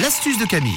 L'astuce de Camille.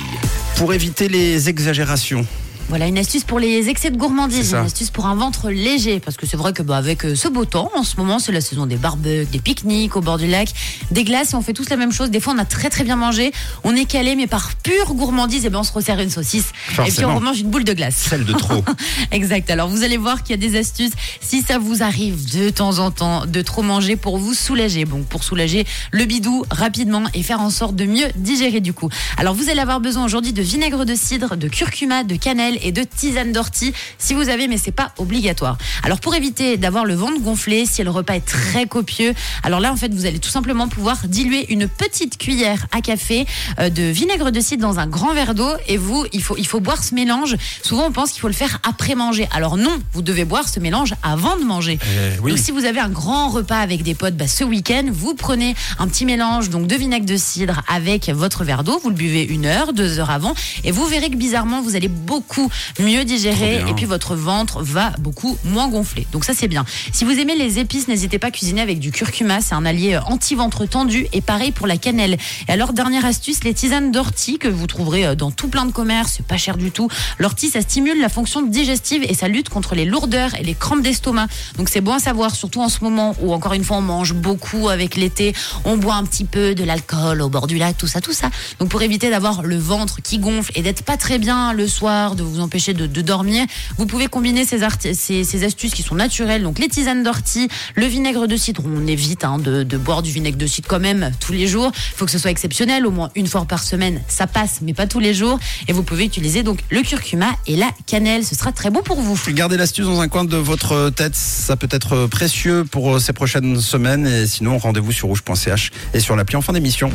Pour éviter les exagérations. Voilà une astuce pour les excès de gourmandise, une astuce pour un ventre léger, parce que c'est vrai que bah, avec euh, ce beau temps, en ce moment, c'est la saison des barbecues, des pique-niques au bord du lac, des glaces, et on fait tous la même chose. Des fois, on a très très bien mangé, on est calé, mais par pure gourmandise, et ben on se resserre une saucisse, et puis on remange une boule de glace. Celle de trop. Exact. Alors vous allez voir qu'il y a des astuces si ça vous arrive de temps en temps de trop manger pour vous soulager. Bon, pour soulager le bidou rapidement et faire en sorte de mieux digérer du coup. Alors vous allez avoir besoin aujourd'hui de vinaigre de cidre, de curcuma, de cannelle et de tisane d'ortie si vous avez, mais c'est pas obligatoire. Alors pour éviter d'avoir le ventre gonflé, si le repas est très copieux, alors là en fait vous allez tout simplement pouvoir diluer une petite cuillère à café euh, de vinaigre de cidre dans un grand verre d'eau et vous il faut il faut boire ce mélange. Souvent on pense qu'il faut le faire après manger. Alors non, vous devez boire ce mélange avant de manger. Oui. Donc si vous avez un grand repas avec des potes bah, ce week-end, vous prenez un petit mélange donc de vinaigre de cidre avec votre verre d'eau, vous le buvez une heure, deux heures avant, et vous verrez que bizarrement vous allez beaucoup mieux bien. et puis votre ventre va beaucoup moins gonfler. Donc ça c'est bien. Si vous aimez les épices, n'hésitez pas à cuisiner avec du curcuma, c'est un allié euh, anti-ventre tendu et pareil pour la cannelle. Et alors dernière astuce, les tisanes d'ortie que vous trouverez euh, dans tout plein de commerces, c'est pas cher du tout. L'ortie ça stimule la fonction digestive et ça lutte contre les lourdeurs et les crampes d'estomac. Donc c'est bon à savoir, surtout en ce moment où encore une fois on mange beaucoup avec l'été, on boit un petit peu de l'alcool au bord du lac, tout ça, tout ça. Donc pour éviter d'avoir le ventre qui gonfle et d'être pas très bien le soir, de vous empêcher de, dormir, vous pouvez combiner ces, astuces qui sont naturelles, donc les tisanes d'ortie, le vinaigre de cidre. On évite hein, de, de boire du vinaigre de cidre quand même tous les jours. Il faut que ce soit exceptionnel, au moins une fois par semaine, ça passe, mais pas tous les jours. Et vous pouvez utiliser donc le curcuma et la cannelle, ce sera très bon pour vous. Gardez l'astuce dans un coin de votre tête, ça peut être précieux pour euh, ces prochaines semaines. Et sinon, rendez-vous sur rouge.ch et sur l'appli en fin d'émission.